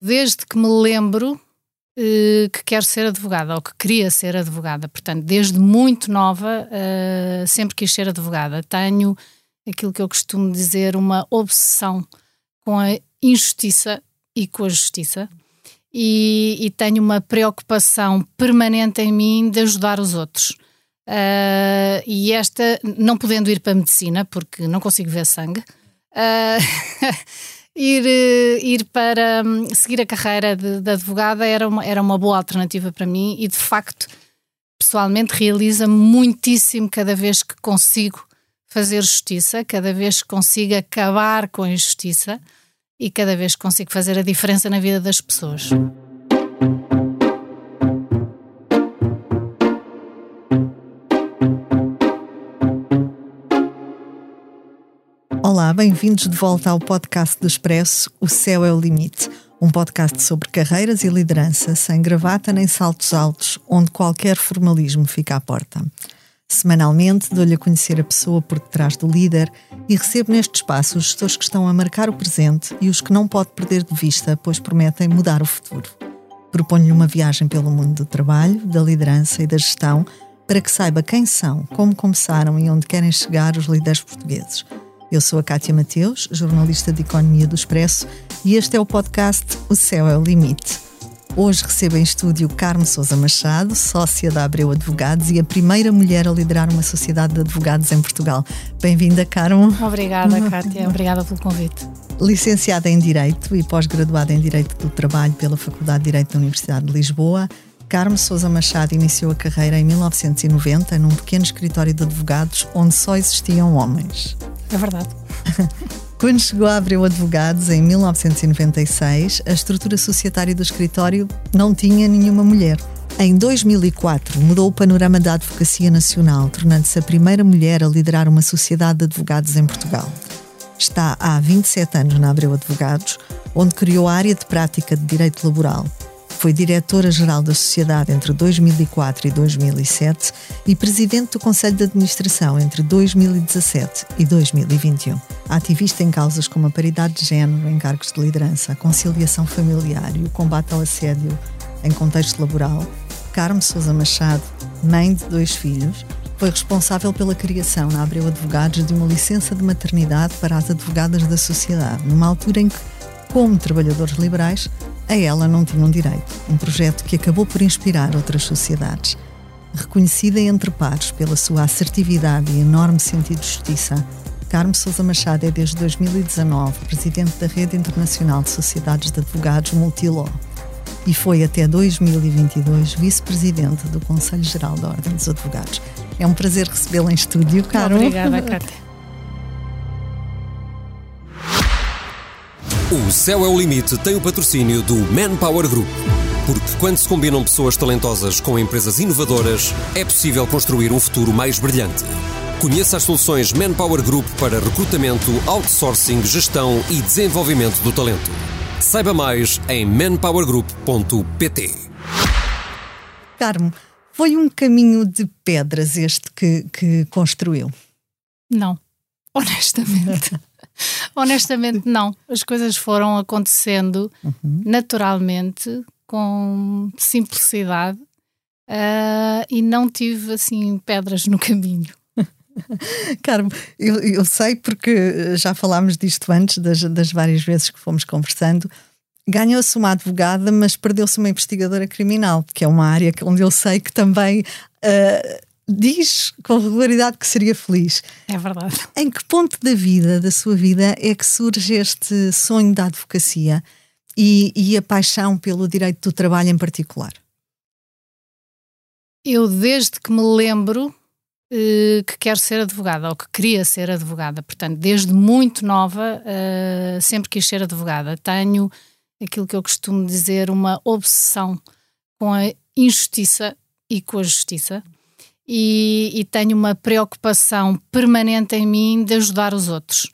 desde que me lembro eh, que quero ser advogada ou que queria ser advogada. Portanto, desde muito nova, uh, sempre quis ser advogada. Tenho aquilo que eu costumo dizer, uma obsessão com a injustiça e com a justiça. E, e tenho uma preocupação permanente em mim de ajudar os outros. Uh, e esta, não podendo ir para a medicina, porque não consigo ver sangue, uh, ir, eh, ir para um, seguir a carreira de, de, advogada era uma, era uma boa alternativa para mim e, de facto, pessoalmente realiza muitíssimo cada vez que consigo fazer justiça, cada vez que consigo acabar com a injustiça e cada vez que consigo fazer a diferença na vida das pessoas. Bem-vindos de volta ao podcast do Expresso O Céu é o Limite, um podcast sobre carreiras e liderança, sem gravata nem saltos altos, onde qualquer formalismo fica à porta. Semanalmente dou-lhe a conhecer a pessoa por detrás do líder e recebo neste espaço os gestores que estão a marcar o presente e os que não pode perder de vista, pois prometem mudar o futuro. Proponho-lhe uma viagem pelo mundo do trabalho, da liderança e da gestão para que saiba quem são, como começaram e onde querem chegar os líderes portugueses – eu sou a Kátia Mateus, jornalista de Economia do Expresso, e este é o podcast O Céu é o Limite. Hoje recebo em estúdio Carmo Souza Machado, sócia da Abreu Advogados e a primeira mulher a liderar uma sociedade de advogados em Portugal. Bem-vinda, Carmo. Obrigada, Kátia. Obrigada pelo convite. Licenciada em Direito e pós-graduada em Direito do Trabalho pela Faculdade de Direito da Universidade de Lisboa, Carmo Souza Machado iniciou a carreira em 1990 num pequeno escritório de advogados onde só existiam homens. É verdade. Quando chegou a Abreu Advogados, em 1996, a estrutura societária do escritório não tinha nenhuma mulher. Em 2004, mudou o panorama da advocacia nacional, tornando-se a primeira mulher a liderar uma sociedade de advogados em Portugal. Está há 27 anos na Abreu Advogados, onde criou a área de prática de direito laboral foi diretora-geral da Sociedade entre 2004 e 2007 e presidente do Conselho de Administração entre 2017 e 2021. Ativista em causas como a paridade de género em cargos de liderança, a conciliação familiar e o combate ao assédio em contexto laboral, Carmo Souza Machado, mãe de dois filhos, foi responsável pela criação na Abreu Advogados de uma licença de maternidade para as advogadas da sociedade, numa altura em que, como trabalhadores liberais, a ela não tinham direito. Um projeto que acabou por inspirar outras sociedades. Reconhecida entre pares pela sua assertividade e enorme sentido de justiça, Carmo Sousa Machado é desde 2019 presidente da Rede Internacional de Sociedades de Advogados Multilaw e foi até 2022 vice-presidente do Conselho Geral da Ordem dos Advogados. É um prazer recebê-la em estúdio, Carmo. Obrigada, Cátia. O Céu é o Limite tem o patrocínio do Manpower Group. Porque quando se combinam pessoas talentosas com empresas inovadoras, é possível construir um futuro mais brilhante. Conheça as soluções Manpower Group para recrutamento, outsourcing, gestão e desenvolvimento do talento. Saiba mais em manpowergroup.pt. Carmo, foi um caminho de pedras este que, que construiu? Não, honestamente. Honestamente, não. As coisas foram acontecendo uhum. naturalmente, com simplicidade, uh, e não tive assim pedras no caminho. Carmo, eu, eu, sei porque já falámos disto antes, das, das várias vezes que fomos conversando. Ganhou-se uma advogada, mas perdeu-se uma investigadora criminal, que é uma área onde eu sei que também uh, diz com regularidade que seria feliz. É verdade. Em que ponto da vida, da sua vida, é que surge este sonho da advocacia e, e a paixão pelo direito do trabalho em particular? Eu, desde que me lembro eh, que quero ser advogada ou que queria ser advogada, portanto, desde muito nova, eh, sempre quis ser advogada. Tenho aquilo que eu costumo dizer, uma obsessão com a injustiça e com a justiça e, e tenho uma preocupação permanente em mim de ajudar os outros.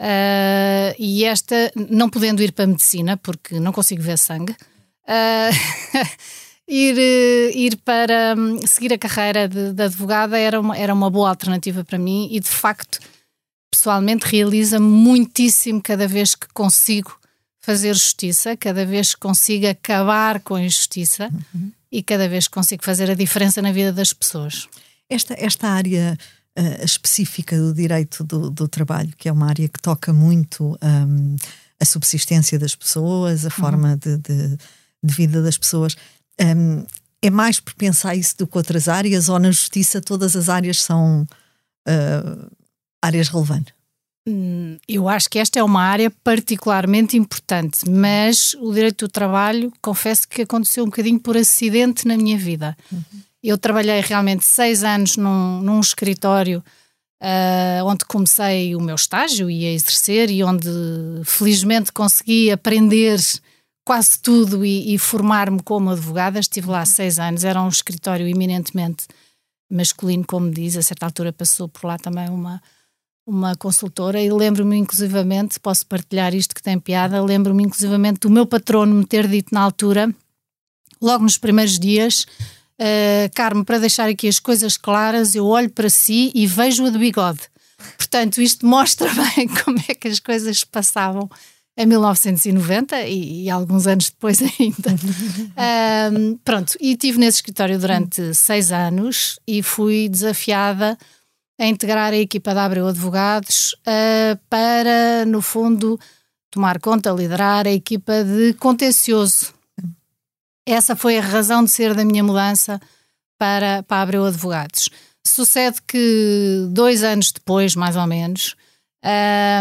Uh, e esta, não podendo ir para a medicina, porque não consigo ver sangue, uh, ir, ir para um, seguir a carreira de, de, advogada era uma, era uma boa alternativa para mim e, de facto, pessoalmente realiza muitíssimo cada vez que consigo fazer justiça, cada vez que consigo acabar com a injustiça uhum. e cada vez que consigo fazer a diferença na vida das pessoas. Esta, esta área uh, específica do direito do, do, trabalho, que é uma área que toca muito um, a subsistência das pessoas, a forma uhum. de, de, de, vida das pessoas, um, é mais por pensar isso do que outras áreas ou na justiça todas as áreas são uh, áreas relevantes? Hum, eu acho que esta é uma área particularmente importante, mas o direito do trabalho, confesso que aconteceu um bocadinho por acidente na minha vida. Uhum. Eu trabalhei realmente seis anos num, num escritório uh, onde comecei o meu estágio e a exercer e onde felizmente consegui aprender quase tudo e, e formar-me como advogada. Estive lá seis anos, era um escritório eminentemente masculino, como diz. A certa altura passou por lá também uma, uma consultora e lembro-me inclusivamente, posso partilhar isto que tem piada, lembro-me inclusivamente do meu patrono me ter dito na altura, logo nos primeiros dias, uh, Carmo, para deixar aqui as coisas claras, eu olho para si e vejo-a de bigode. Portanto, isto mostra bem como é que as coisas passavam em 1990 e, e, alguns anos depois ainda. um, pronto, e estive nesse escritório durante seis anos e fui desafiada a integrar a equipa da Abreu Advogados uh, para, no fundo, tomar conta, liderar a equipa de contencioso. Essa foi a razão de ser da minha mudança para, para Abreu Advogados. Sucede que dois anos depois, mais ou menos,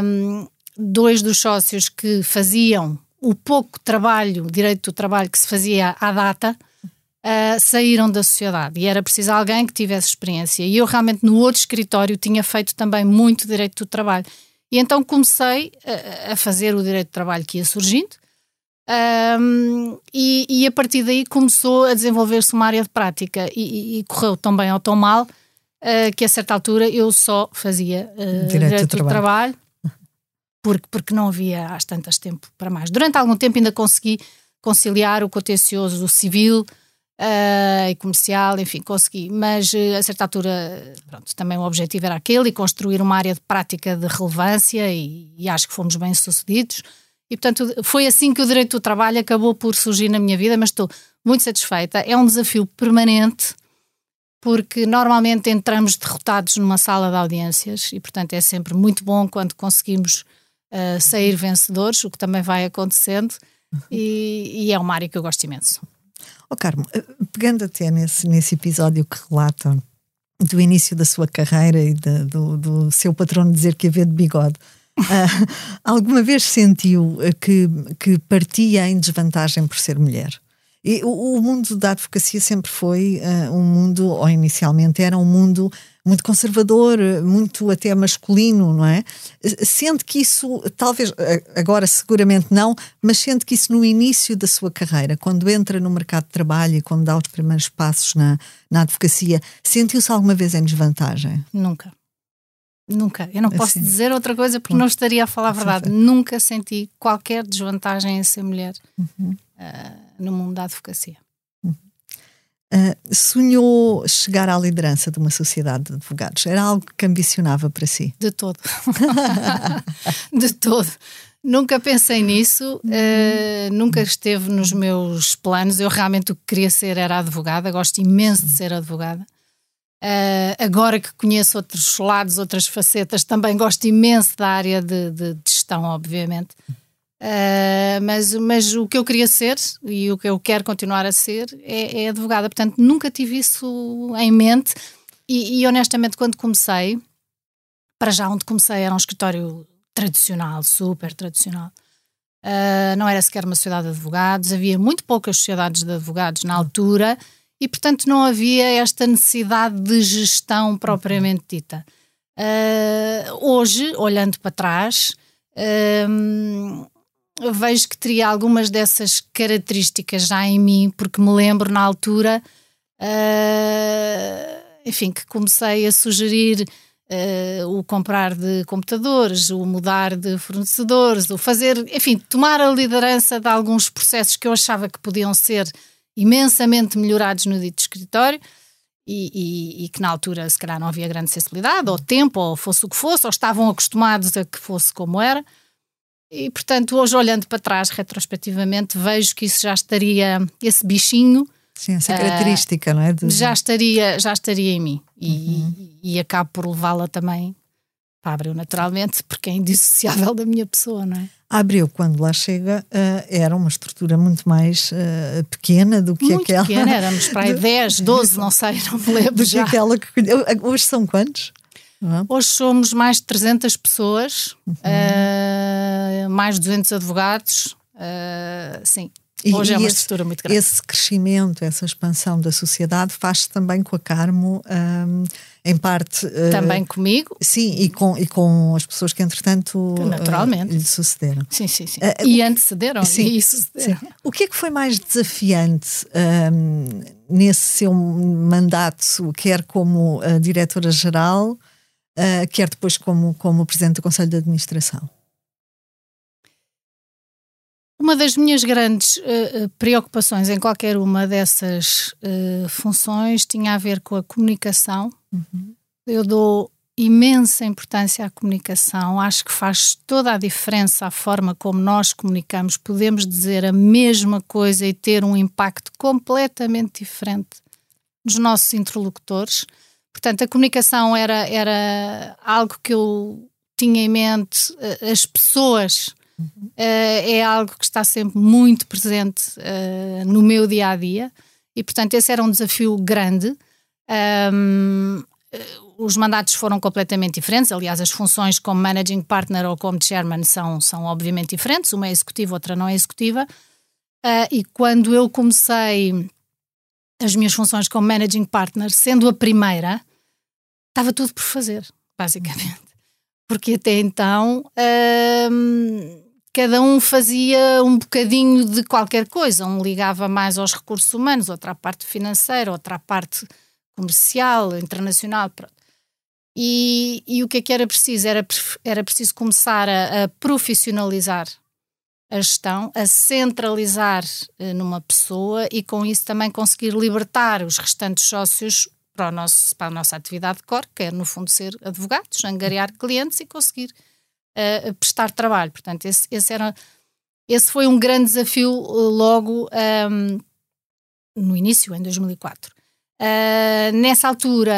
um, dois dos sócios que faziam o pouco trabalho, direito do trabalho que se fazia à data, uh, saíram da sociedade e era preciso alguém que tivesse experiência. E eu realmente no outro escritório tinha feito também muito direito do trabalho. E então comecei a, a fazer o direito do trabalho que ia surgindo. Um, e, e, a partir daí começou a desenvolver-se uma área de prática e, e, correu tão bem ou tão mal uh, que a certa altura eu só fazia uh, direito, direito do trabalho, trabalho porque, porque não havia às tantas tempo para mais. Durante algum tempo ainda consegui conciliar o contencioso do civil uh, e comercial, enfim, consegui, mas uh, a certa altura, pronto, também o objetivo era aquele e construir uma área de prática de relevância e, e acho que fomos bem sucedidos. E, portanto, foi assim que o direito do trabalho acabou por surgir na minha vida, mas estou muito satisfeita. É um desafio permanente, porque normalmente entramos derrotados numa sala de audiências e, portanto, é sempre muito bom quando conseguimos uh, sair vencedores, o que também vai acontecendo, e, e, é uma área que eu gosto imenso. Oh, Carmo, eh, pegando até nesse, nesse episódio que relata do início da sua carreira e de, do, do, seu patrono dizer que havia de bigode, uh, alguma vez sentiu que, que partia em desvantagem por ser mulher? E o, o mundo da advocacia sempre foi uh, um mundo, ou inicialmente era um mundo muito conservador, muito até masculino, não é? Sente que isso, talvez, agora seguramente não, mas sente que isso no início da sua carreira, quando entra no mercado de trabalho e quando dá os primeiros passos na, na advocacia, sentiu-se alguma vez em desvantagem? Nunca. Nunca. Eu não assim. posso dizer outra coisa porque não estaria a falar a verdade. Nunca senti qualquer desvantagem em ser mulher uhum. uh, no mundo da advocacia. Uh, sonhou chegar à liderança de uma sociedade de advogados? Era algo que ambicionava para si? De todo. de todo. Nunca pensei nisso, uh, nunca esteve nos meus planos. Eu realmente o que queria ser era advogada, gosto imenso de ser advogada. Uh, agora que conheço outros lados, outras facetas, também gosto imenso da área de, de, de gestão, obviamente. Uh, mas, mas o que eu queria ser e o que eu quero continuar a ser é, é advogada. Portanto, nunca tive isso em mente. E, e, honestamente, quando comecei, para já onde comecei era um escritório tradicional, super tradicional. Uh, não era sequer uma sociedade de advogados, havia muito poucas sociedades de advogados na altura e, portanto, não havia esta necessidade de gestão propriamente dita. Uh, hoje, olhando para trás, vejo que teria algumas dessas características já em mim, porque me lembro na altura, uh, enfim, que comecei a sugerir uh, o comprar de computadores, o mudar de fornecedores, o fazer, enfim, tomar a liderança de alguns processos que eu achava que podiam ser imensamente melhorados no dito escritório. E, e, e, que na altura se calhar não havia grande sensibilidade, ou tempo, ou fosse o que fosse, ou estavam acostumados a que fosse como era. E, portanto, hoje, olhando para trás, retrospectivamente, vejo que isso já estaria, esse bichinho. Sim, essa característica, uh, não é? De... Já, estaria, já estaria em mim. E, uhum. e, e acabo por levá-la também para Abreu, naturalmente, porque é indissociável da minha pessoa, não é? Abreu, quando lá chega, uh, era uma estrutura muito mais uh, pequena do que muito aquela. pequena, éramos para aí 10, 12, não sei, não me lembro. Do já. que aquela que. Hoje são quantos? Uhum. Hoje somos mais de 300 pessoas, uhum. uh, mais de 200 advogados. Uh, sim, hoje e é uma esse, estrutura muito grande. Esse crescimento, essa expansão da sociedade faz-se também com a Carmo, um, em parte. Uh, também comigo? Sim, e com, e com as pessoas que, entretanto, Naturalmente. lhe sucederam. Sim, sim, sim. e antecederam, sim, e sucederam. Sim. O que é que foi mais desafiante um, nesse seu mandato, quer como diretora-geral? Uh, quer depois como, como Presidente do Conselho de Administração? Uma das minhas grandes uh, preocupações em qualquer uma dessas uh, funções tinha a ver com a comunicação. Uhum. Eu dou imensa importância à comunicação, acho que faz toda a diferença a forma como nós comunicamos. Podemos dizer a mesma coisa e ter um impacto completamente diferente nos nossos interlocutores. Portanto, a comunicação era, era algo que eu tinha em mente, eh, as pessoas uhum. uh, é algo que está sempre muito presente uh, no meu dia a dia e, portanto, esse era um desafio grande. Um, os mandatos foram completamente diferentes, aliás, as funções como managing partner ou como chairman são, são obviamente diferentes, uma é executiva, outra não é executiva. Uh, e quando eu comecei as minhas funções como managing partner, sendo a primeira, estava tudo por fazer, basicamente. Porque até então hum, cada um fazia um bocadinho de qualquer coisa. Um ligava mais aos recursos humanos, outra à parte financeira, outra à parte comercial, internacional. E, e, o que é que era preciso? Era, era preciso começar a, a profissionalizar a gestão, a centralizar uh, numa pessoa e com isso também conseguir libertar os restantes sócios para, nosso, para a nossa atividade de core, que é no fundo ser advogados, angariar clientes e conseguir uh, prestar trabalho. Portanto, esse, esse, era, esse foi um grande desafio uh, logo um, ehm, no início, em 2004. Uh, nessa altura,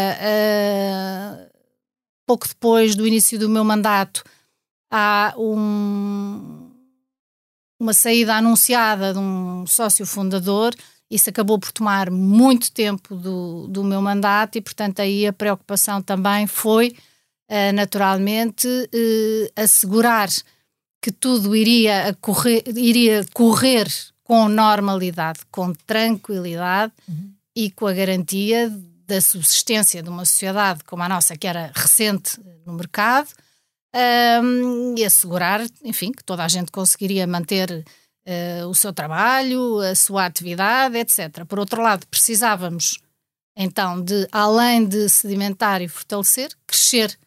pouco depois do início do meu mandato, há um uma saída anunciada de um sócio fundador. Isso acabou por tomar muito tempo do, do meu mandato e, portanto, aí a preocupação também foi, uh, naturalmente, uh, assegurar que tudo iria correr, iria correr com normalidade, com tranquilidade uhum. e com a garantia da subsistência de uma sociedade como a nossa, que era recente no mercado, um, e assegurar, enfim, que toda a gente conseguiria manter uh, o seu trabalho, a sua atividade, etc. Por outro lado, precisávamos então de, além de sedimentar e fortalecer, crescer.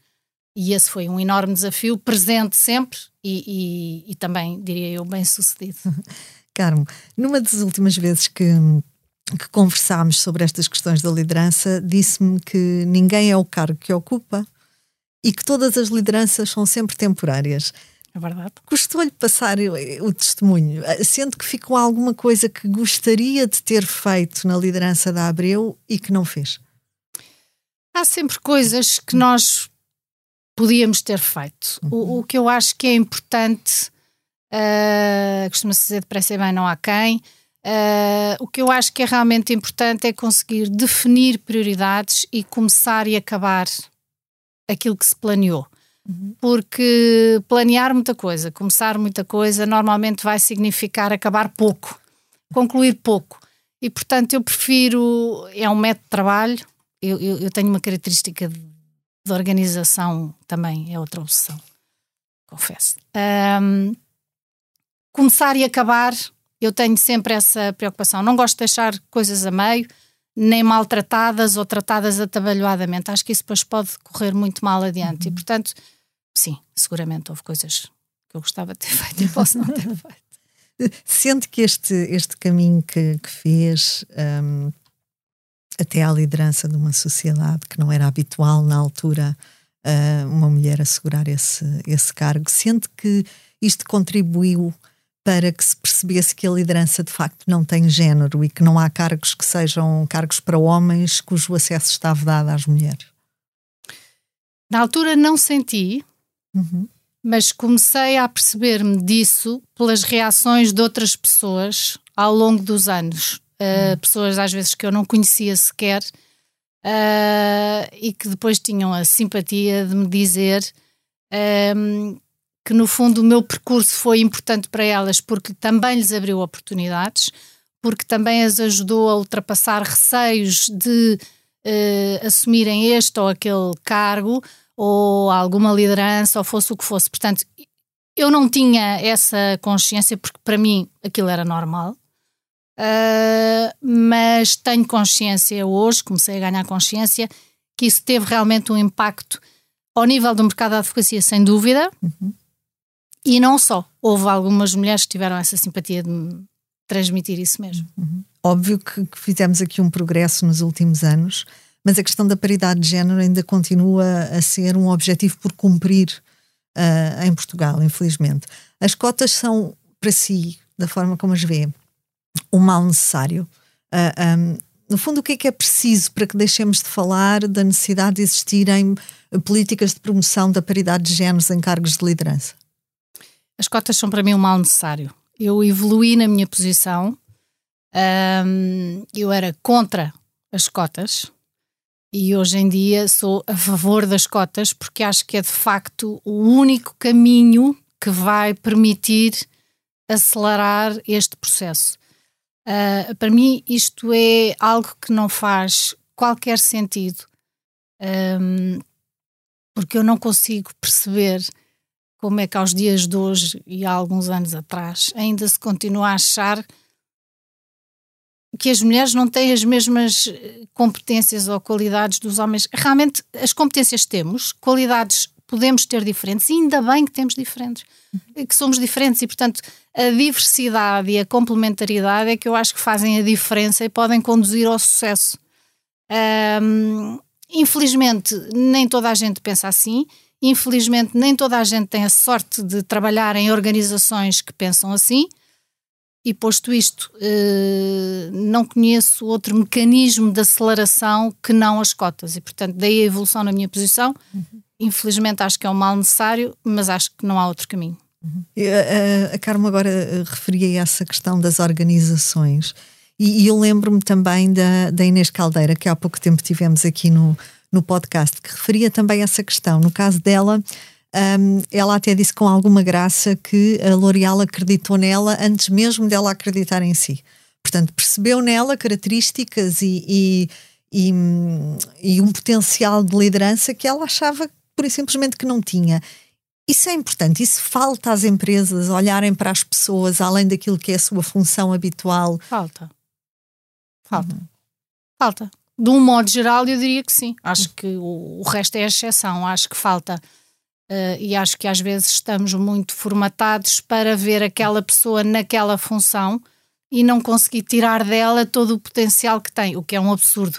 E esse foi um enorme desafio, presente sempre e, e, e também, diria eu, bem sucedido. Carmo, numa das últimas vezes que, que conversámos sobre estas questões da liderança, disse-me que ninguém é o cargo que ocupa, e que todas as lideranças são sempre temporárias. É verdade. Custou-lhe passar o testemunho, sendo que ficou alguma coisa que gostaria de ter feito na liderança da Abreu e que não fez? Há sempre coisas que nós podíamos ter feito. Uhum. O, o, que eu acho que é importante, uh, costuma-se dizer depressa e bem, não há quem. Uh, o que eu acho que é realmente importante é conseguir definir prioridades e começar e acabar aquilo que se planeou. Uhum. Porque planear muita coisa, começar muita coisa, normalmente vai significar acabar pouco, concluir pouco. E, portanto, eu prefiro. É um método de trabalho. Eu, eu, eu tenho uma característica de, de, organização também, é outra obsessão, confesso. Um, começar e acabar, eu tenho sempre essa preocupação. Não gosto de deixar coisas a meio nem maltratadas ou tratadas atabalhoadamente. Acho que isso depois pode correr muito mal adiante. Uhum. E, portanto, sim, seguramente houve coisas que eu gostava de ter feito e posso não ter feito. Sente que este, este caminho que, que fez um, até à liderança de uma sociedade que não era habitual na altura uh, uma mulher assegurar esse, esse cargo, sente que isto contribuiu para que se percebesse que a liderança de facto não tem género e que não há cargos que sejam cargos para homens cujo acesso está vedado às mulheres? Na altura não senti, uhum. mas comecei a perceber-me disso pelas reações de outras pessoas ao longo dos anos. Uh, pessoas às vezes que eu não conhecia sequer uh, e que depois tinham a simpatia de me dizer um, que no fundo o meu percurso foi importante para elas porque também lhes abriu oportunidades, porque também as ajudou a ultrapassar receios de uh, assumirem este ou aquele cargo ou alguma liderança ou fosse o que fosse. Portanto, eu não tinha essa consciência porque para mim aquilo era normal. Uh, mas tenho consciência hoje, comecei a ganhar consciência, que isso teve realmente um impacto ao nível do mercado da advocacia, sem dúvida, uhum. E não só. Houve algumas mulheres que tiveram essa simpatia de transmitir isso mesmo. Uhum. Óbvio que, que fizemos aqui um progresso nos últimos anos, mas a questão da paridade de género ainda continua a ser um objetivo por cumprir uh, em Portugal, infelizmente. As cotas são, para si, da forma como as vê, um mal necessário. Uh, ah, um, no fundo, o que é que é preciso para que deixemos de falar da necessidade de existirem políticas de promoção da paridade de géneros em cargos de liderança? As cotas são para mim um mal necessário. Eu evoluí na minha posição, um, eu era contra as cotas e hoje em dia sou a favor das cotas porque acho que é de facto o único caminho que vai permitir acelerar este processo. Uh, para mim, isto é algo que não faz qualquer sentido, um, porque eu não consigo perceber como é que aos dias de hoje e há alguns anos atrás ainda se continua a achar que as mulheres não têm as mesmas eh, competências ou qualidades dos homens. Realmente, as competências temos, qualidades podemos ter diferentes, e ainda bem que temos diferentes, que somos diferentes, e portanto a diversidade e a complementaridade é que eu acho que fazem a diferença e podem conduzir ao sucesso. Infelizmente, nem toda a gente pensa assim, infelizmente, nem toda a gente tem a sorte de trabalhar em organizações que pensam assim. E posto isto, uh, não conheço outro mecanismo de aceleração que não as cotas, e portanto, daí a evolução na minha posição. Uhum infelizmente acho que é um mal necessário, mas acho que não há outro caminho. Uhum. A, a Carmo agora eh, referia essa questão das organizações e, e eu lembro-me também da, da Inês Caldeira, que há pouco tempo tivemos aqui no, no podcast, que referia também essa questão. No caso dela, um, ela até disse com alguma graça que a L'Oréal acreditou nela antes mesmo dela acreditar em si. Portanto, percebeu nela características e, e, e, e um potencial de liderança que ela achava pura e simplesmente que não tinha. Isso é importante, isso falta às empresas olharem para as pessoas além daquilo que é a sua função habitual. Falta. Falta. Falta. De um modo geral, eu diria que sim. Acho que o, o resto é exceção. Acho que falta. Uh, e acho que às vezes estamos muito formatados para ver aquela pessoa naquela função e não conseguir tirar dela todo o potencial que tem, o que é um absurdo.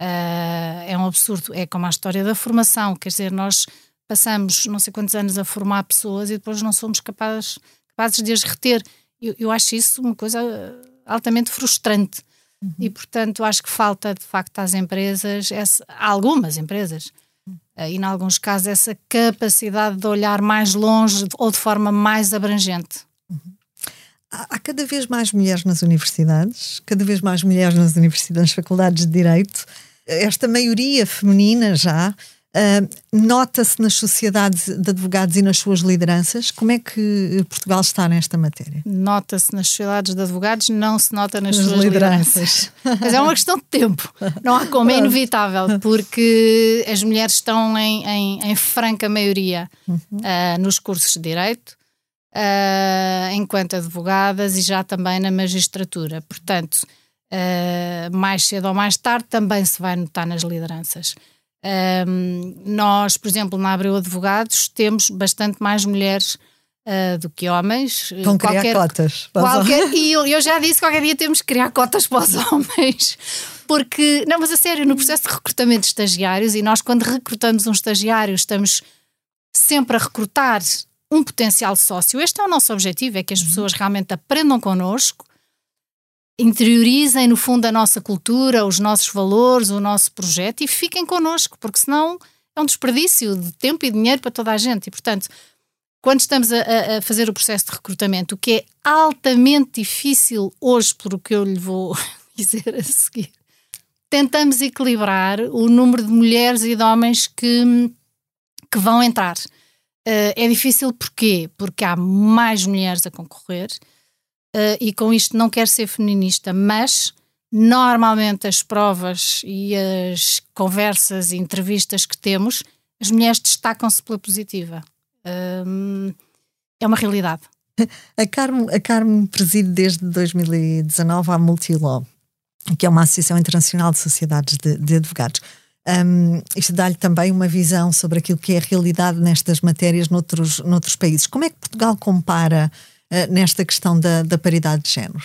Uh, é um absurdo. É como a história da formação, quer dizer, nós passamos não sei quantos anos a formar pessoas e depois não somos capazes, capazes de as reter. Eu, eu acho isso uma coisa altamente frustrante. Uhum. E, portanto, acho que falta, de facto, às empresas, essa, algumas empresas, uh, e, em alguns casos, essa capacidade de olhar mais longe ou de forma mais abrangente. Uhum. Há cada vez mais mulheres nas universidades, cada vez mais mulheres nas universidades, nas faculdades de Direito esta maioria feminina já uh, nota-se nas sociedades de advogados e nas suas lideranças. Como é que Portugal está nesta matéria? Nota-se nas sociedades de advogados, não se nota nas, nas suas lideranças. lideranças. Mas é uma questão de tempo. Não há como, é inevitável, porque as mulheres estão em, em, em franca maioria uhum. uh, nos cursos de Direito. Uh, enquanto advogadas e já também na magistratura. Portanto, uh, mais cedo ou mais tarde, também se vai notar nas lideranças. Um, nós, por exemplo, na Abreu Advogados, temos bastante mais mulheres uh, do que homens. Vão qualquer, criar cotas. Qualquer, e eu, eu, já disse que qualquer dia temos que criar cotas para os homens. Porque, não, mas a sério, no processo de recrutamento de estagiários, e nós, quando recrutamos um estagiário, estamos sempre a recrutar um potencial sócio. Este é o nosso objetivo, é que as uhum. pessoas realmente aprendam connosco, interiorizem no fundo a nossa cultura, os nossos valores, o nosso projeto e fiquem connosco, porque senão é um desperdício de tempo e dinheiro para toda a gente. E, portanto, quando estamos a, a, fazer o processo de recrutamento, o que é altamente difícil hoje, por o que eu lhe vou dizer a seguir, tentamos equilibrar o número de mulheres e de homens que, que vão entrar. Uh, é difícil porquê? Porque há mais mulheres a concorrer uh, e com isto não quero ser feminista, mas normalmente as provas e as conversas e entrevistas que temos, as mulheres destacam-se pela positiva. Uh, é uma realidade. A Carmo, a Carmo preside desde 2019 a Multilaw, que é uma associação internacional de sociedades de, de advogados. Um, isto dá-lhe também uma visão sobre aquilo que é a realidade nestas matérias noutros, noutros países. Como é que Portugal compara nesta questão da, da paridade de género?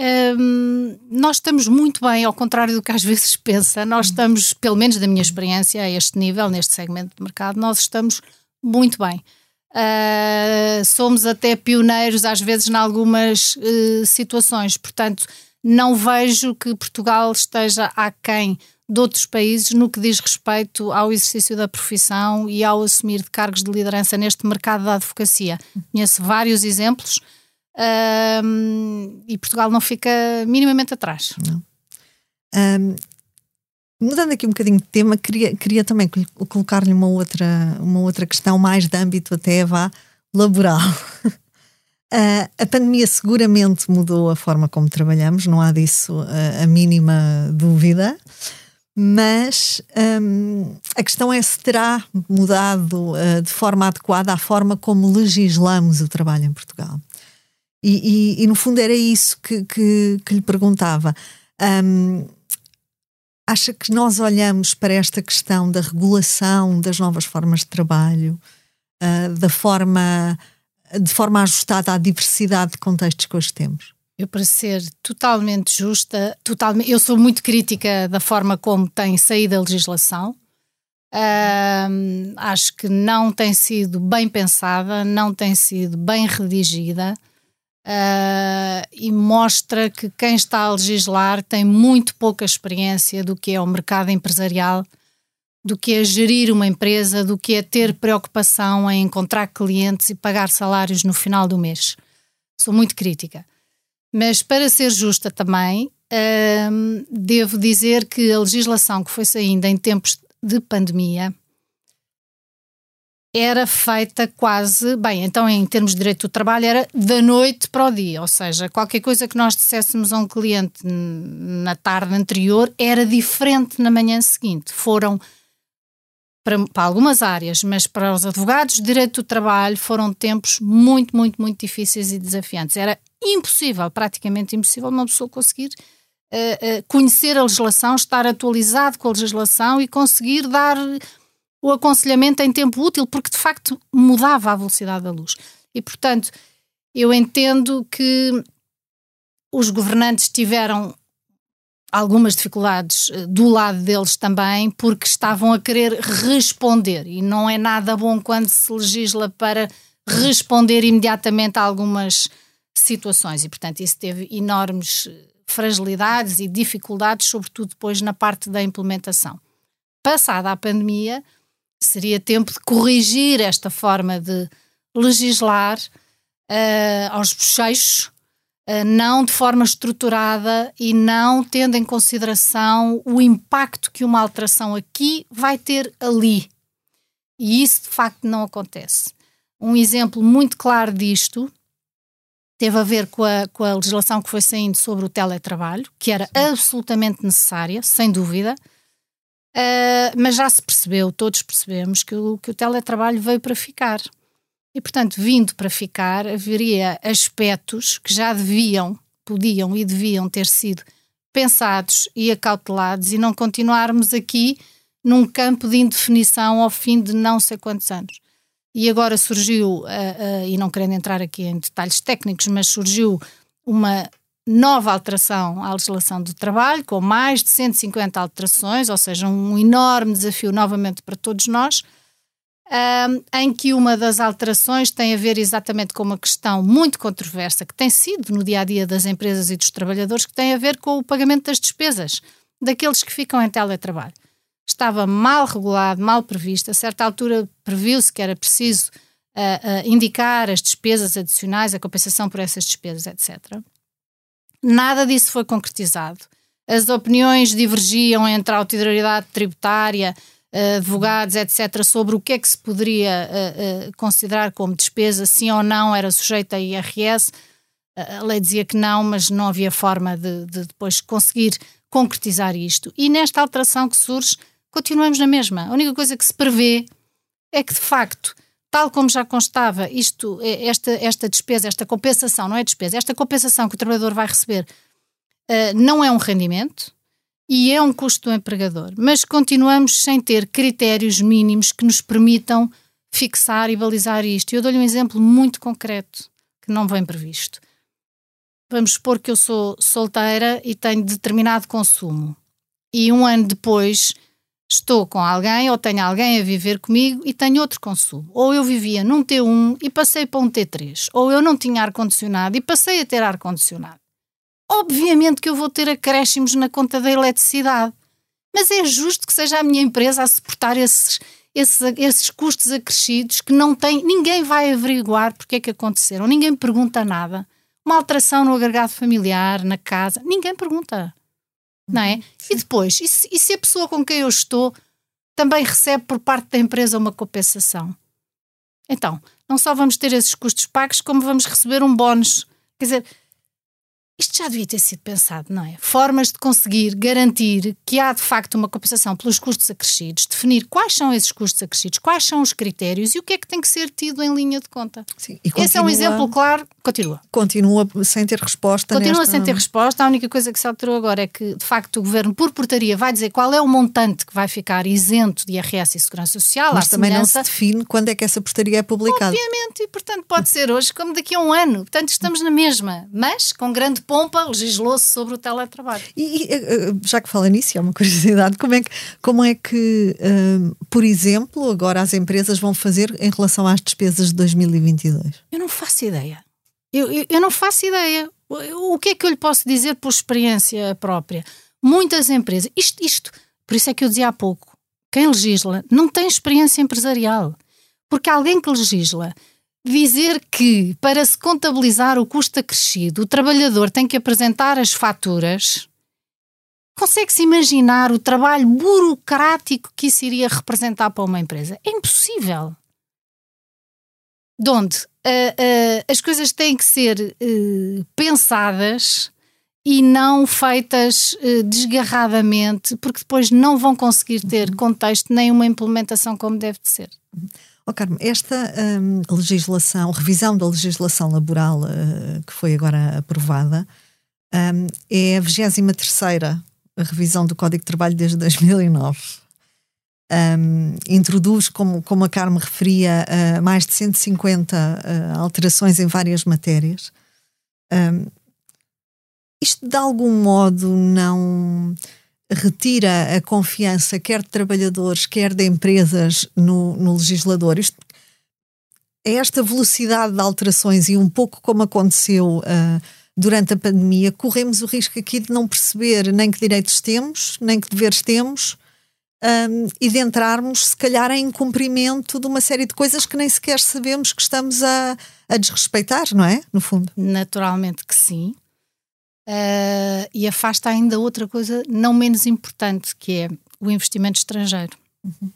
Um, nós estamos muito bem, ao contrário do que às vezes pensa, nós estamos, pelo menos da minha experiência, a este nível, neste segmento de mercado, nós estamos muito bem. Uh, somos até pioneiros, às vezes, em algumas uh, situações, portanto, não vejo que Portugal esteja aquém de outros países no que diz respeito ao exercício da profissão e ao assumir de cargos de liderança neste mercado da advocacia. Conheço vários exemplos um, e Portugal não fica minimamente atrás. Um, mudando aqui um bocadinho de tema, queria, queria também colocar-lhe uma outra, uma outra questão mais de âmbito até vá laboral. Uh, a pandemia seguramente mudou a forma como trabalhamos, não há disso uh, a mínima dúvida mas hum, a questão é se terá mudado uh, de forma adequada a forma como legislamos o trabalho em Portugal. E, e, e no fundo era isso que, que, que lhe perguntava. Um, acha que nós olhamos para esta questão da regulação das novas formas de trabalho, uh, da forma, de forma ajustada à diversidade de contextos que hoje temos? Eu, para ser totalmente justa, totalmente, eu sou muito crítica da forma como tem saído a legislação. Acho que não tem sido bem pensada, não tem sido bem redigida uh, e mostra que quem está a legislar tem muito pouca experiência do que é o mercado empresarial, do que é gerir uma empresa, do que é ter preocupação em encontrar clientes e pagar salários no final do mês. Sou muito crítica. Mas para ser justa também, hum, devo dizer que a legislação que foi saindo em tempos de pandemia era feita quase, bem, então em termos de direito do trabalho era da noite para o dia, ou seja, qualquer coisa que nós disséssemos a um cliente na tarde anterior era diferente na manhã seguinte. Foram para, para, algumas áreas, mas para os advogados direito do trabalho foram tempos muito, muito, muito difíceis e desafiantes. Era impossível, praticamente impossível, uma pessoa conseguir uh, uh, conhecer a legislação, estar atualizado com a legislação e conseguir dar o aconselhamento em tempo útil, porque de facto mudava a velocidade da luz. E portanto, eu entendo que os governantes tiveram algumas dificuldades eh, do lado deles também, porque estavam a querer responder. E não é nada bom quando se legisla para responder imediatamente a algumas situações. E, portanto, isso teve enormes eh, fragilidades e dificuldades, sobretudo depois na parte da implementação. Passada a pandemia, seria tempo de corrigir esta forma de legislar uh, aos bochechos não de forma estruturada e não tendo em consideração o impacto que uma alteração aqui vai ter ali. E isso de facto não acontece. Um exemplo muito claro disto teve a ver com a, com a legislação que foi saindo sobre o teletrabalho, que era Sim. absolutamente necessária, sem dúvida, uh, mas já se percebeu, todos percebemos, que o, que o teletrabalho veio para ficar. E, portanto, vindo para ficar, haveria aspectos que já deviam, podiam e deviam ter sido pensados e acautelados e não continuarmos aqui num campo de indefinição ao fim de não sei quantos anos. E agora surgiu, uh, uh, e não querendo entrar aqui em detalhes técnicos, mas surgiu uma nova alteração à legislação do trabalho, com mais de 150 alterações, ou seja, um enorme desafio novamente para todos nós em que uma das alterações tem a ver exatamente com uma questão muito controversa que tem sido no dia a dia das empresas e dos trabalhadores, que tem a ver com o pagamento das despesas daqueles que ficam em teletrabalho. Estava mal regulado, mal previsto. A certa altura previu-se que era preciso uh, uh, indicar as despesas adicionais, a compensação por essas despesas, etc. Nada disso foi concretizado. As opiniões divergiam entre a autoridade tributária, advogados, etc., sobre o que é que se poderia considerar como despesa, sim ou não era sujeita a IRS. A lei dizia que não, mas não havia forma de, de depois conseguir concretizar isto. E nesta alteração que surge, continuamos na mesma. A única coisa que se prevê é que, de facto, tal como já constava, isto, esta, esta despesa, esta compensação, não é despesa, esta compensação que o trabalhador vai receber uh, não é um rendimento e é um custo do empregador, mas continuamos sem ter critérios mínimos que nos permitam fixar e balizar isto. Eu dou-lhe um exemplo muito concreto que não vem previsto. Vamos supor que eu sou solteira e tenho determinado consumo e um ano depois estou com alguém ou tenho alguém a viver comigo e tenho outro consumo. Ou eu vivia num T1 e passei para um T3. Ou eu não tinha ar-condicionado e passei a ter ar-condicionado. Obviamente que eu vou ter acréscimos na conta da eletricidade. Mas é justo que seja a minha empresa a suportar esses, esses, esses custos acrescidos que não tem. Ninguém vai averiguar porque é que aconteceram, ninguém pergunta nada. Uma alteração no agregado familiar, na casa, ninguém pergunta não é? Sim. E depois, e se, e se a pessoa com quem eu estou também recebe por parte da empresa uma compensação? Então, não só vamos ter esses custos pagos, como vamos receber um bónus. Quer dizer, isto já devia ter sido pensado, não é? Formas de conseguir garantir que há de facto uma compensação pelos custos acrescidos, definir quais são esses custos acrescidos, quais são os critérios e o que é que tem que ser tido em linha de conta. Sim, continua, Esse é um exemplo claro. Continua. Continua sem ter resposta. Continua nesta... sem ter resposta. A única coisa que se alterou agora é que, de facto, o governo, por portaria, vai dizer qual é o montante que vai ficar isento de IRS e Segurança Social. Mas também não se define quando é que essa portaria é publicada. Obviamente, e portanto pode ser hoje como daqui a um ano. Portanto, estamos na mesma, mas com grande pompa legislou-se sobre o teletrabalho. E, eh, eh, já que fala nisso, é uma curiosidade, como é que, como é que um, por exemplo, agora as empresas vão fazer em relação às despesas de 2022? Eu não faço ideia. Eu, eu, eu não faço ideia. O, o que é que eu lhe posso dizer por experiência própria? Muitas empresas, isto, isto, por isso é que eu dizia há pouco, quem legisla não tem experiência empresarial. Porque alguém que legisla dizer que para se contabilizar o custo acrescido, o trabalhador tem que apresentar as faturas. Consegue-se imaginar o trabalho burocrático que isso iria representar para uma empresa? É impossível. De onde uh, uh, as coisas têm que ser uh, pensadas e não feitas desgarradamente, porque depois não vão conseguir ter uhum. contexto nem uma implementação como deve de ser. Oh, Carmo, esta um, legislação, revisão da legislação laboral uh, que foi agora aprovada, um, é a 23 revisão do Código de Trabalho desde 2009. Um, introduz, como, como a Carmo referia, uh, mais de 150 uh, alterações em várias matérias. Um, isto, de algum modo, não retira a confiança quer de trabalhadores, quer de empresas no, no legislador. Isto, é esta velocidade de alterações e um pouco como aconteceu uh, durante a pandemia, corremos o risco aqui de não perceber nem que direitos temos, nem que deveres temos um, e de entrarmos, se calhar, em cumprimento de uma série de coisas que nem sequer sabemos que estamos a, a desrespeitar, não é? No fundo. Naturalmente que sim. Uh, e afasta ainda outra coisa não menos importante, que é o investimento estrangeiro. Uhum.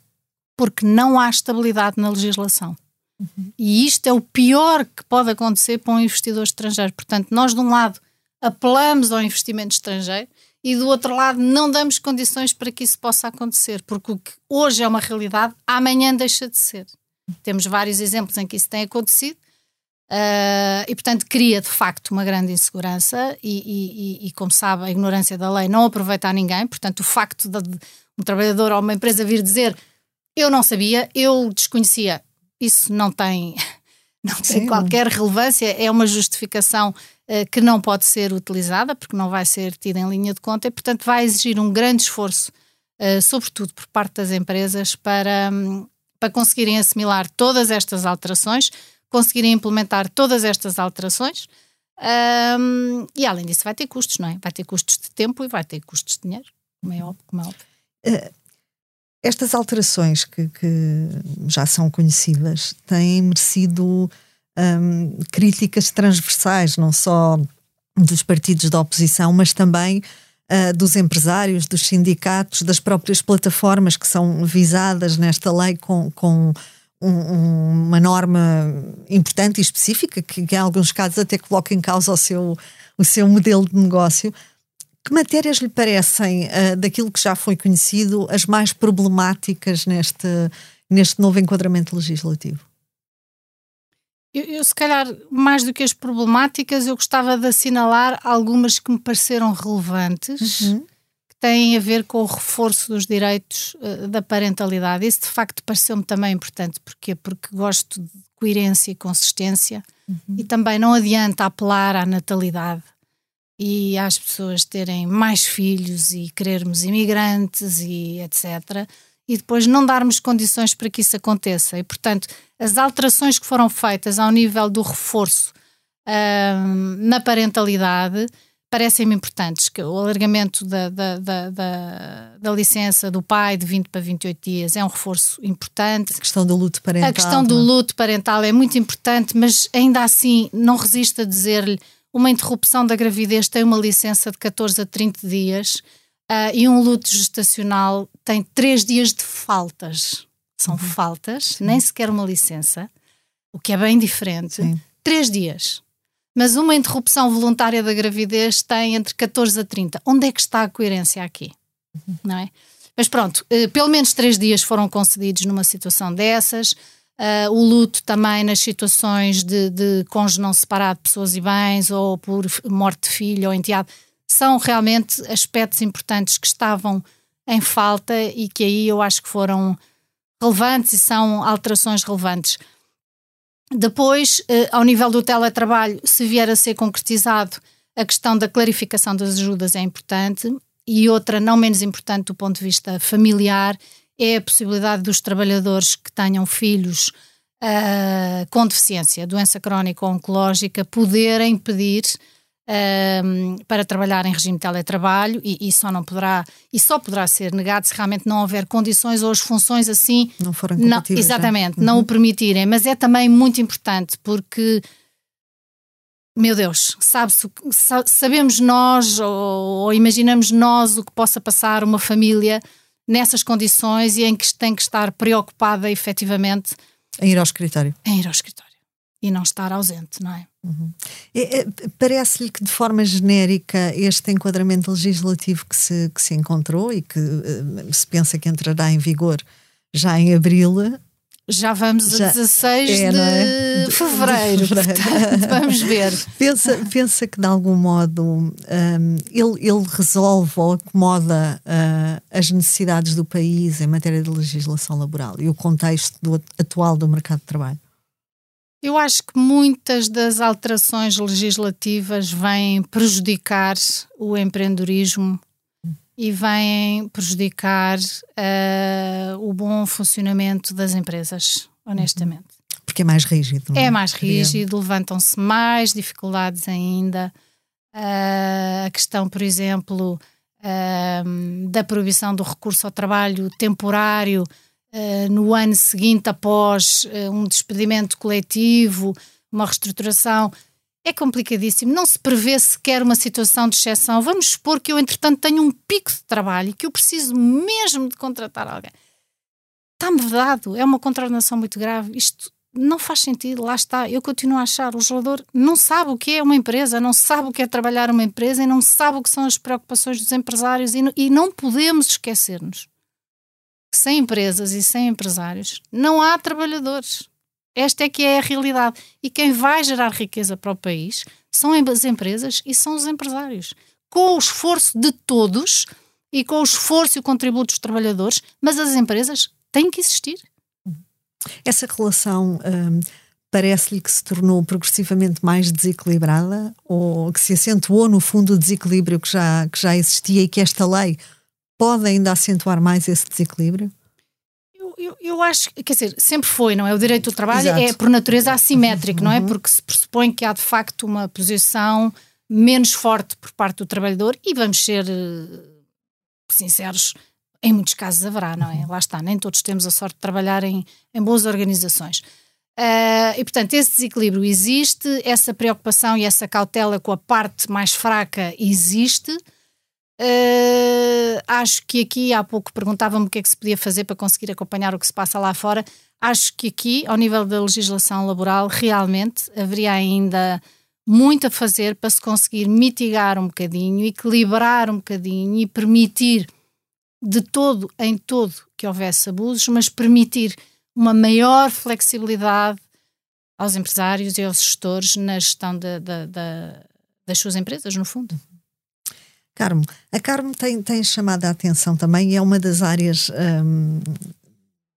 Porque não há estabilidade na legislação. Uhum. E isto é o pior que pode acontecer para um investidor estrangeiro. Portanto, nós, de um lado, apelamos ao investimento estrangeiro e, do outro lado, não damos condições para que isso possa acontecer. Porque o que hoje é uma realidade, amanhã deixa de ser. Temos vários exemplos em que isso tem acontecido Uh, e, portanto, cria de facto uma grande insegurança e, e, e, como sabe, a ignorância da lei não aproveita a ninguém. Portanto, o facto de, um trabalhador ou uma empresa vir dizer eu não sabia, eu desconhecia, isso não tem, não tem Sim. qualquer relevância, é uma justificação uh, que não pode ser utilizada porque não vai ser tida em linha de conta e, portanto, vai exigir um grande esforço, uh, sobretudo por parte das empresas, para. Um, para conseguirem assimilar todas estas alterações, conseguirem implementar todas estas alterações. Um, e além disso, vai ter custos, não é? Vai ter custos de tempo e vai ter custos de dinheiro, como é óbvio. Como é óbvio. Uh, estas alterações que, que, já são conhecidas têm merecido um, críticas transversais, não só dos partidos da oposição, mas também uh, dos empresários, dos sindicatos, das próprias plataformas que são visadas nesta lei com, com um, uma norma importante e específica, que, que, em alguns casos até coloca em causa o seu, o seu modelo de negócio. Que matérias lhe parecem, uh, daquilo que já foi conhecido, as mais problemáticas neste, neste novo enquadramento legislativo? Eu, eu, se calhar, mais do que as problemáticas, eu gostava de assinalar algumas que me pareceram relevantes, uhum. Têm a ver com o reforço dos direitos uh, da parentalidade. Isso, de facto, pareceu-me também importante. Porquê? Porque gosto de coerência e consistência uhum. e também não adianta apelar à natalidade e às pessoas terem mais filhos e querermos imigrantes e etc e depois não darmos condições para que isso aconteça. E, portanto, as alterações que foram feitas ao nível do reforço uh, na parentalidade parecem-me importantes, que o alargamento da, da, da, da, licença do pai de 20 para 28 dias é um reforço importante. A questão do luto parental. A questão do é? luto parental é muito importante, mas ainda assim não resiste a dizer-lhe uma interrupção da gravidez tem uma licença de 14 a 30 dias Uh, e um luto gestacional tem três dias de faltas. São uhum. faltas, Sim. nem sequer uma licença, o que é bem diferente. Sim. Três dias. Mas uma interrupção voluntária da gravidez tem entre 14 a 30. Onde é que está a coerência aqui? Uhum. Não é? Mas pronto, uh, pelo menos três dias foram concedidos numa situação dessas. Uh, o luto também nas situações de, de cônjuge não separado de pessoas e bens, ou por morte de filho ou enteado são realmente aspectos importantes que estavam em falta e que aí eu acho que foram relevantes e são alterações relevantes. Depois, eh, ao nível do teletrabalho, se vier a ser concretizado, a questão da clarificação das ajudas é importante e outra, não menos importante do ponto de vista familiar, é a possibilidade dos trabalhadores que tenham filhos uh, com deficiência, doença crónica ou oncológica, poderem pedir um, para trabalhar em regime de teletrabalho e, e, só não poderá e só poderá ser negado se realmente não houver condições ou as funções assim não forem não, é? exatamente, uhum. não o permitirem. Mas é também muito importante porque meu Deus, sabe sabemos nós ou, ou, imaginamos nós o que possa passar uma família nessas condições e em que tem que estar preocupada efetivamente em ir ao escritório. Em ir ao escritório e não estar ausente, não é? Uhum. é Parece-lhe que, de forma genérica, este enquadramento legislativo que se, que se encontrou e que uh, se pensa que entrará em vigor já em abril. Já vamos já, a 16 é, de, é? fevereiro, de fevereiro. Portanto, vamos ver. pensa, pensa que, de algum modo, um, ele, ele resolve ou acomoda uh, as necessidades do país em matéria de legislação laboral e o contexto do, atual do mercado de trabalho? Eu acho que muitas das alterações legislativas vêm prejudicar o empreendedorismo e vêm prejudicar uh, o bom funcionamento das empresas, honestamente. Porque é mais rígido. Não é? é mais rígido, levantam-se mais dificuldades ainda. Uh, a questão, por exemplo, uh, da proibição do recurso ao trabalho temporário eh, no ano seguinte, após uh, um despedimento coletivo, uma reestruturação. É complicadíssimo. Não se prevê sequer uma situação de exceção. Vamos supor que eu, entretanto, tenho um pico de trabalho e que eu preciso mesmo de contratar alguém. Está-me vedado. É uma contraordenação muito grave. Isto não faz sentido. Lá está. Eu continuo a achar. O legislador não sabe o que é uma empresa, não sabe o que é trabalhar uma empresa e não sabe o que são as preocupações dos empresários e não podemos esquecer-nos sem empresas e sem empresários não há trabalhadores. Esta é que é a realidade. E quem vai gerar riqueza para o país são as empresas e são os empresários. Com o esforço de todos e com o esforço e o contributo dos trabalhadores, mas as empresas têm que existir. Essa relação hum, parece-lhe que se tornou progressivamente mais desequilibrada ou que se acentuou no fundo o desequilíbrio que já, que já existia e que esta lei pode ainda acentuar mais esse desequilíbrio? Eu, eu, eu, acho, quer dizer, sempre foi, não é? O direito do trabalho Exato. é por natureza assimétrico, uhum. não é? Uhum. Porque se pressupõe que há de facto uma posição menos forte por parte do trabalhador e vamos ser uh, sinceros, em muitos casos haverá, não é? Uhum. Lá está, nem todos temos a sorte de trabalhar em, em boas organizações. Uh, e, portanto, esse desequilíbrio existe, essa preocupação e essa cautela com a parte mais fraca existe. Uh, acho que aqui, há pouco perguntavam-me o que é que se podia fazer para conseguir acompanhar o que se passa lá fora. Acho que aqui, ao nível da legislação laboral, realmente haveria ainda muito a fazer para se conseguir mitigar um bocadinho, equilibrar um bocadinho e permitir de todo, em todo, que houvesse abusos, mas permitir uma maior flexibilidade aos empresários e aos gestores na gestão das suas empresas, no fundo. Carmo, a Carmo tem, tem chamado a atenção também e é uma das áreas um,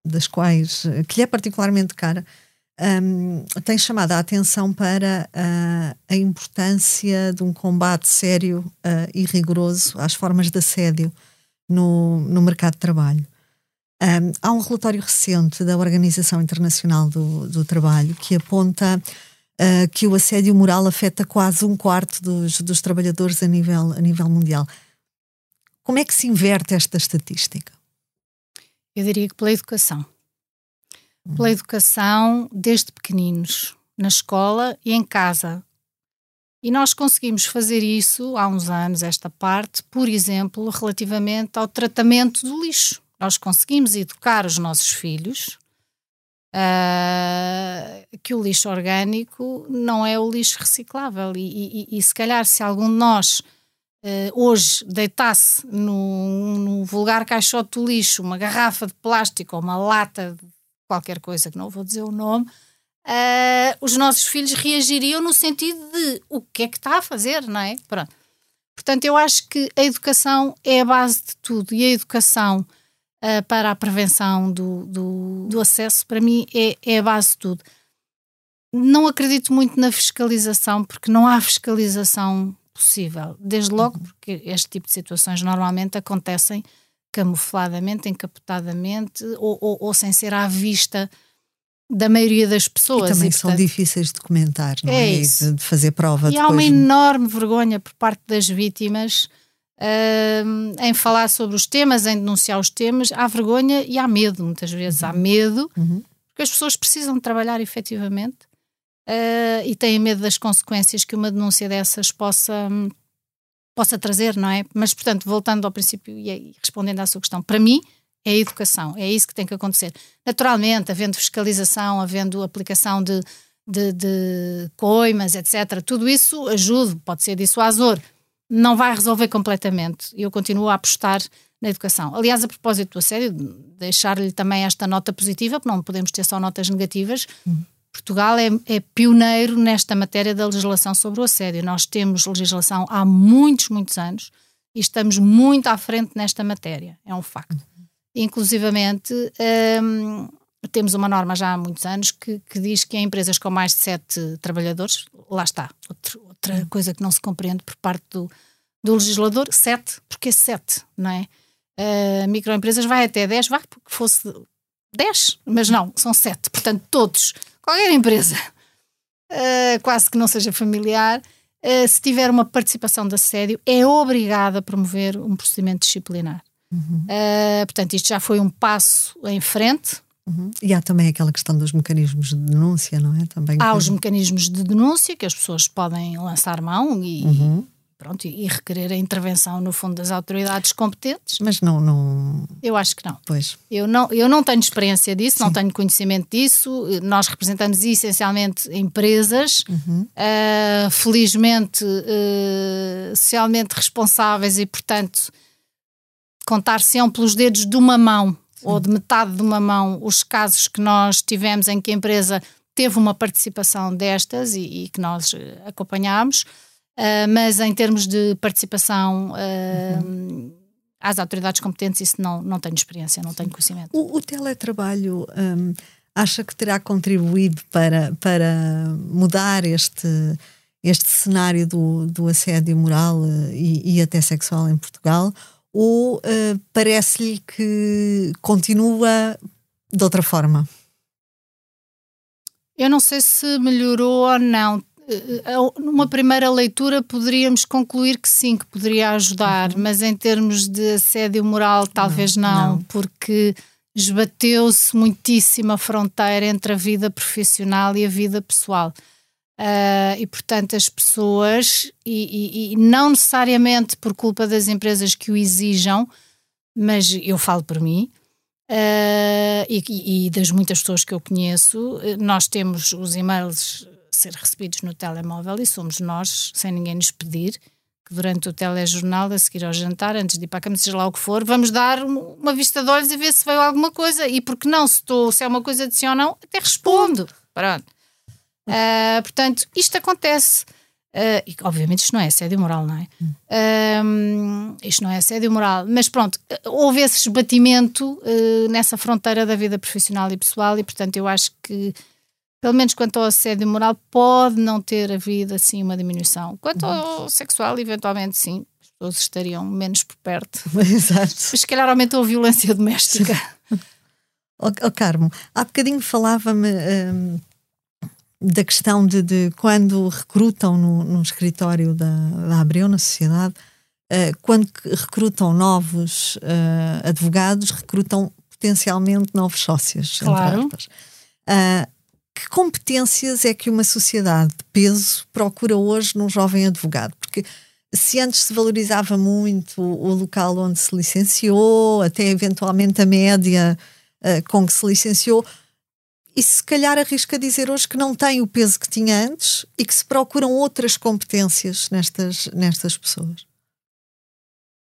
das quais, que lhe é particularmente cara, um, tem chamado a atenção para uh, a importância de um combate sério uh, e rigoroso às formas de assédio no, no mercado de trabalho. Um, há um relatório recente da Organização Internacional do, do Trabalho que aponta uh, que o assédio moral afeta quase um quarto dos, dos trabalhadores a nível, a nível mundial. Como é que se inverte esta estatística? Eu diria que pela educação. Pela educação desde pequeninos, na escola e em casa. E nós conseguimos fazer isso há uns anos, esta parte, por exemplo, relativamente ao tratamento do lixo nós conseguimos educar os nossos filhos uh, que o lixo orgânico não é o lixo reciclável. E, e, e se calhar, se algum de nós uh, hoje deitasse no, no, vulgar caixote do lixo uma garrafa de plástico ou uma lata de qualquer coisa, que não vou dizer o nome, uh, os nossos filhos reagiriam no sentido de o que é que está a fazer, não é? Pronto. Portanto, eu acho que a educação é a base de tudo e a educação uh, para a prevenção do, do, do, acesso, para mim é, é a base de tudo. Não acredito muito na fiscalização, porque não há fiscalização possível. Desde logo, uhum. porque este tipo de situações normalmente acontecem camufladamente, encapotadamente ou, ou, ou sem ser à vista da maioria das pessoas. E também e, portanto, são difíceis de documentar, não é? é? De fazer prova. E há uma enorme vergonha por parte das vítimas em falar sobre os temas, em denunciar os temas, há vergonha e há medo, muitas vezes. Uhum. Há medo, uhum. porque as pessoas precisam de trabalhar efetivamente uh, e têm medo das consequências que uma denúncia dessas possa, possa trazer, não é? Mas, portanto, voltando ao princípio e respondendo à sua questão, para mim, é a educação, é isso que tem que acontecer. Naturalmente, havendo fiscalização, havendo aplicação de, de, de coimas, etc., tudo isso ajuda, pode ser dissuasor, não vai resolver completamente. Eu continuo a apostar na educação. Aliás, a propósito do assédio, deixar-lhe também esta nota positiva, porque não podemos ter só notas negativas. Uhum. Portugal é, é, pioneiro nesta matéria da legislação sobre o assédio. Nós temos legislação há muitos, muitos anos e estamos muito à frente nesta matéria. É um facto. Uhum. Inclusivamente, hum, temos uma norma já há muitos anos que, que, diz que em empresas com mais de sete trabalhadores, lá está, outro, outra hum. coisa que não se compreende por parte do, do legislador, sete, porque sete, não é? Uh, microempresas vai até 10, vai porque fosse 10, mas não, são sete, portanto todos, qualquer empresa, uh, quase que não seja familiar, uh, se tiver uma participação de assédio, é obrigada a promover um procedimento disciplinar. Uhum. portanto, isto já foi um passo em frente, Uhum. E há também aquela questão dos mecanismos de denúncia, não é? Também há os mecanismos de denúncia que as pessoas podem lançar mão e, uhum. pronto, e requerer a intervenção, no fundo, das autoridades competentes. Mas não, não... Eu acho que não. Pois. Eu não, eu não tenho experiência disso, Sim. não tenho conhecimento disso. Nós representamos essencialmente empresas, uhum. uh, felizmente uh, socialmente responsáveis e, portanto, contar sempre pelos dedos de uma mão ou de metade de uma mão os casos que nós tivemos em que a empresa teve uma participação destas e, e que nós eh, acompanhámos, uh, mas em termos de participação uh, uhum. às autoridades competentes, isso não, não tenho experiência, não tenho conhecimento. O, o teletrabalho um, acha que terá contribuído para, para mudar este, este cenário do, do assédio moral e, e até sexual em Portugal? Ou uh, parece-lhe que continua de outra forma? Eu não sei se melhorou ou não. Eh, eh, numa primeira leitura poderíamos concluir que sim, que poderia ajudar, uhum. mas em termos de assédio moral, talvez não, não, não. porque esbateu-se muitíssimo a fronteira entre a vida profissional e a vida pessoal. Uh, e portanto as pessoas, e, e, e, não necessariamente por culpa das empresas que o exijam, mas eu falo por mim, uh, e, e, das muitas pessoas que eu conheço, nós temos os e-mails a ser recebidos no telemóvel e somos nós, sem ninguém nos pedir, que durante o telejornal, a seguir ao jantar, antes de ir para a cama, seja lá o que for, vamos dar uma vista de olhos e ver se veio alguma coisa. E porque não, se, estou, se é uma coisa de sim ou não, até respondo. Pronto. Uh, portanto, isto acontece. Uh, e, obviamente isto não é assédio moral, não é? Uh, isto não é assédio moral, mas pronto, houve esse esbatimento nessa fronteira da vida profissional e pessoal e portanto eu acho que pelo menos quanto ao assédio moral pode não ter havido assim uma diminuição. Quanto ao sexual, eventualmente sim, as pessoas estariam menos por perto. Exato. Mas se calhar aumentou a violência doméstica. oh, oh, Carmo, há bocadinho falava-me... Um da questão de, de quando recrutam no, no escritório da, da Abreu, na sociedade, uh, quando recrutam novos uh, advogados, recrutam potencialmente novos sócios. Claro. Uh, que competências é que uma sociedade de peso procura hoje num jovem advogado? Porque se antes se valorizava muito o local onde se licenciou, até eventualmente a média com que se licenciou, e se calhar arrisca dizer hoje que não tem o peso que tinha antes e que se procuram outras competências nestas, nestas pessoas?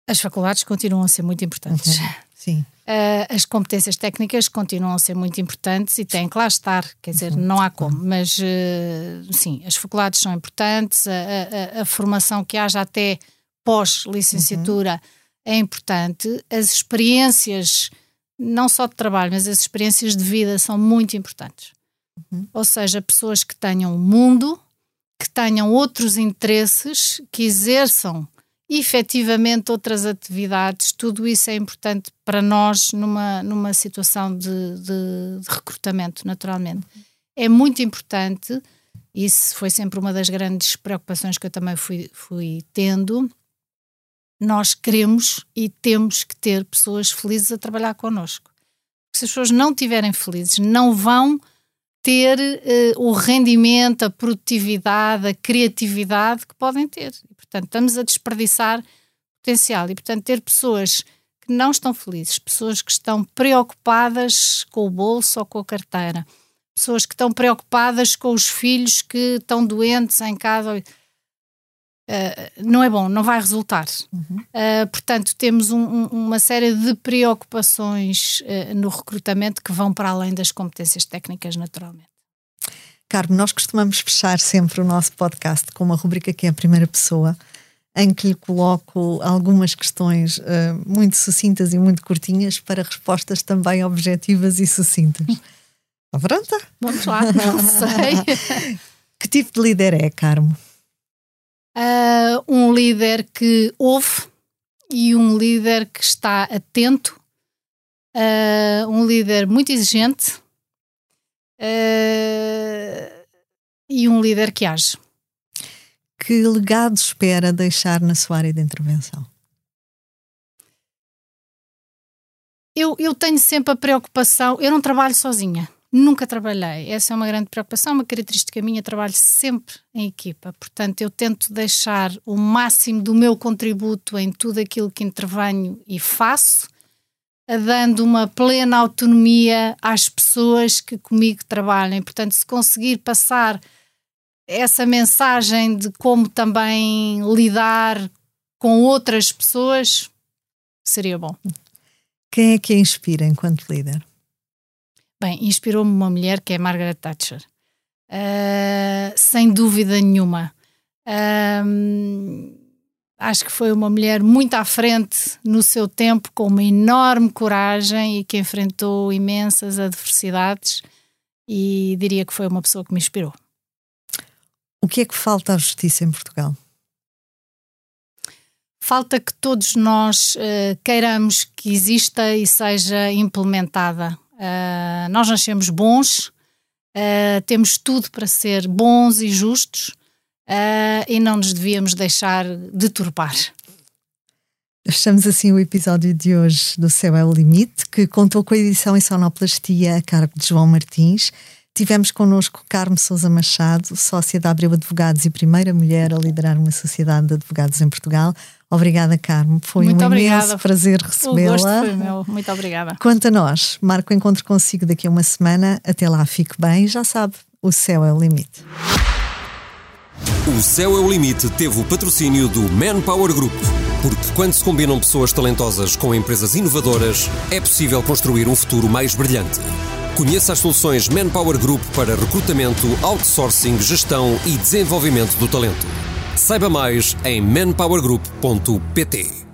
As faculdades continuam a ser muito importantes. Uhum. Sim. Uh, as competências técnicas continuam a ser muito importantes e têm que lá estar, quer dizer, uhum. não há como, mas uh, sim, as faculdades são importantes, a, a, a formação que haja até pós-licenciatura uhum. é importante, as experiências não só de trabalho, mas as experiências de vida são muito importantes. Uhum. Ou seja, pessoas que tenham um mundo, que tenham outros interesses, que exerçam efetivamente outras atividades, tudo isso é importante para nós numa, numa situação de, de, de recrutamento, naturalmente. É muito importante, isso foi sempre uma das grandes preocupações que eu também fui, fui tendo, nós queremos e temos que ter pessoas felizes a trabalhar connosco. Se as pessoas não estiverem felizes, não vão ter uh, o rendimento, a produtividade, a criatividade que podem ter. Portanto, estamos a desperdiçar potencial. E, portanto, ter pessoas que não estão felizes, pessoas que estão preocupadas com o bolso ou com a carteira, pessoas que estão preocupadas com os filhos que estão doentes em casa Uh, não é bom, não vai resultar. Uhum. Uh, portanto, temos um, um, uma série de preocupações uh, no recrutamento que vão para além das competências técnicas, naturalmente. Carmo, nós costumamos fechar sempre o nosso podcast com uma rubrica que é a primeira pessoa, em que lhe coloco algumas questões muito sucintas e muito curtinhas para respostas também objetivas e sucintas. Está pronta? Vamos lá, não sei. que tipo de líder é, Carmo? Uh, um líder que ouve e um líder que está atento, uh, um líder muito exigente uh, e um líder que age. Que legado espera deixar na sua área de intervenção? Eu, eu tenho sempre a preocupação, eu não trabalho sozinha. Nunca trabalhei. Essa é uma grande preocupação, uma característica minha. Trabalho sempre em equipa. Portanto, eu tento deixar o máximo do meu contributo em tudo aquilo que intervenho e faço, dando uma plena autonomia às pessoas que comigo trabalhem. Portanto, se conseguir passar essa mensagem de como também lidar com outras pessoas, seria bom. Quem é que a inspira enquanto líder? Bem, inspirou-me uma mulher que é Margaret Thatcher. Uh, sem dúvida nenhuma. Uh, acho que foi uma mulher muito à frente no seu tempo, com uma enorme coragem e que enfrentou imensas adversidades e diria que foi uma pessoa que me inspirou. O que é que falta à justiça em Portugal? Falta que todos nós uh, queiramos que exista e seja implementada Uh, nós nascemos bons, uh, temos tudo para ser bons e justos uh, e não nos devíamos deixar deturpar. Fechamos assim o episódio de hoje do Céu é o Limite, que contou com a edição em sonoplastia a cargo de João Martins. Tivemos connosco Carmo Sousa Machado, sócia da Abreu Advogados e primeira mulher a liderar uma sociedade de advogados em Portugal. Obrigada, Carmo. Foi Muito um obrigada. imenso prazer recebê-la. O gosto foi meu. Muito obrigada. Quanto a nós, marco o encontro consigo daqui a uma semana. Até lá, fique bem. Já sabe, o céu é o limite. O Céu é o Limite teve o patrocínio do Manpower Group. Porque quando se combinam pessoas talentosas com empresas inovadoras, é possível construir um futuro mais brilhante. Conheça as soluções Manpower Group para recrutamento, outsourcing, gestão e desenvolvimento do talento. Saiba mais em manpowergroup.pt.